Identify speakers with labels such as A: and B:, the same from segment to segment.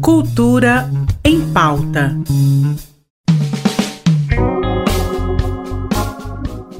A: Cultura em pauta.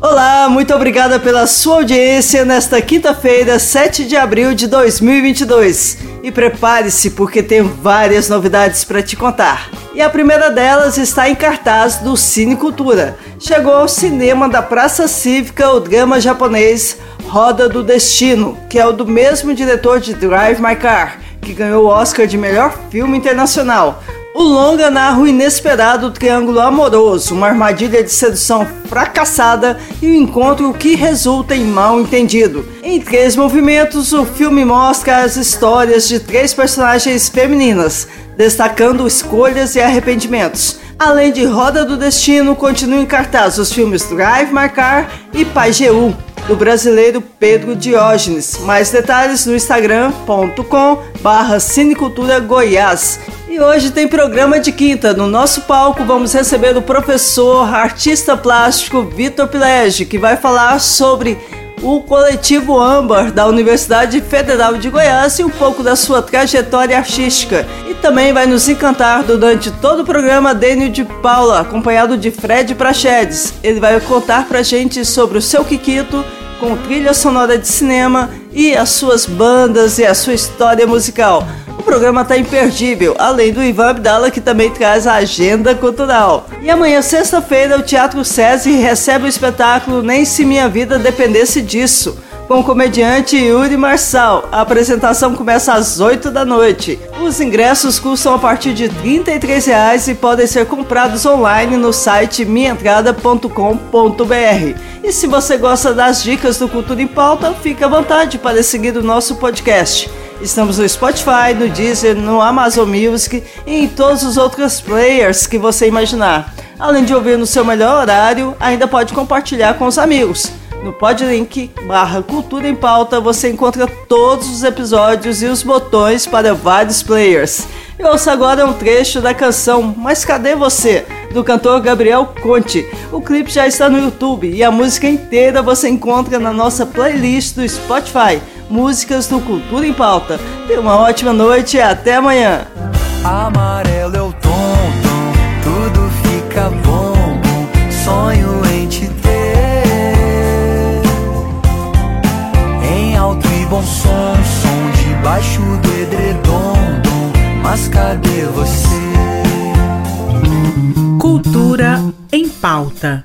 B: Olá, muito obrigada pela sua audiência nesta quinta-feira, 7 de abril de 2022. E prepare-se porque tenho várias novidades para te contar. E a primeira delas está em cartaz do Cine Cultura. Chegou ao cinema da Praça Cívica o drama japonês Roda do Destino, que é o do mesmo diretor de Drive My Car, que ganhou o Oscar de melhor filme internacional. O longa narra o inesperado triângulo amoroso, uma armadilha de sedução fracassada e o um encontro que resulta em mal entendido. Em três movimentos, o filme mostra as histórias de três personagens femininas, destacando escolhas e arrependimentos. Além de Roda do Destino, continuam em cartaz os filmes Drive My Car e Pai G1, do brasileiro Pedro Diógenes. Mais detalhes no instagram.com barra Cinecultura Goiás. E hoje tem programa de quinta. No nosso palco vamos receber o professor, artista plástico Vitor Pilege, que vai falar sobre o coletivo Âmbar da Universidade Federal de Goiás e um pouco da sua trajetória artística. E também vai nos encantar durante todo o programa Dênio de Paula, acompanhado de Fred Prachedes. Ele vai contar pra gente sobre o seu Kikito, com trilha sonora de cinema e as suas bandas e a sua história musical. Programa está imperdível, além do Ivan Abdala, que também traz a agenda cultural. E amanhã, sexta-feira, o Teatro SESI recebe o espetáculo Nem Se Minha Vida Dependesse Disso com o comediante Yuri Marçal. A apresentação começa às 8 da noite. Os ingressos custam a partir de R$ 33 e podem ser comprados online no site minhaentrada.com.br. E se você gosta das dicas do Cultura em Pauta, fique à vontade para seguir o nosso podcast. Estamos no Spotify, no Deezer, no Amazon Music e em todos os outros players que você imaginar. Além de ouvir no seu melhor horário, ainda pode compartilhar com os amigos. No podlink barra Cultura em Pauta você encontra todos os episódios e os botões para vários players. E ouça agora um trecho da canção Mas Cadê Você? do cantor Gabriel Conte. O clipe já está no YouTube e a música inteira você encontra na nossa playlist do Spotify, Músicas do Cultura em Pauta. Tenha uma ótima noite e até amanhã.
C: Amarelo é o tom, tom, tudo fica bom, bom. sonho em te ter. Em alto e bom som, som debaixo do edredom, dom. mas cadê você?
A: Cultura em pauta.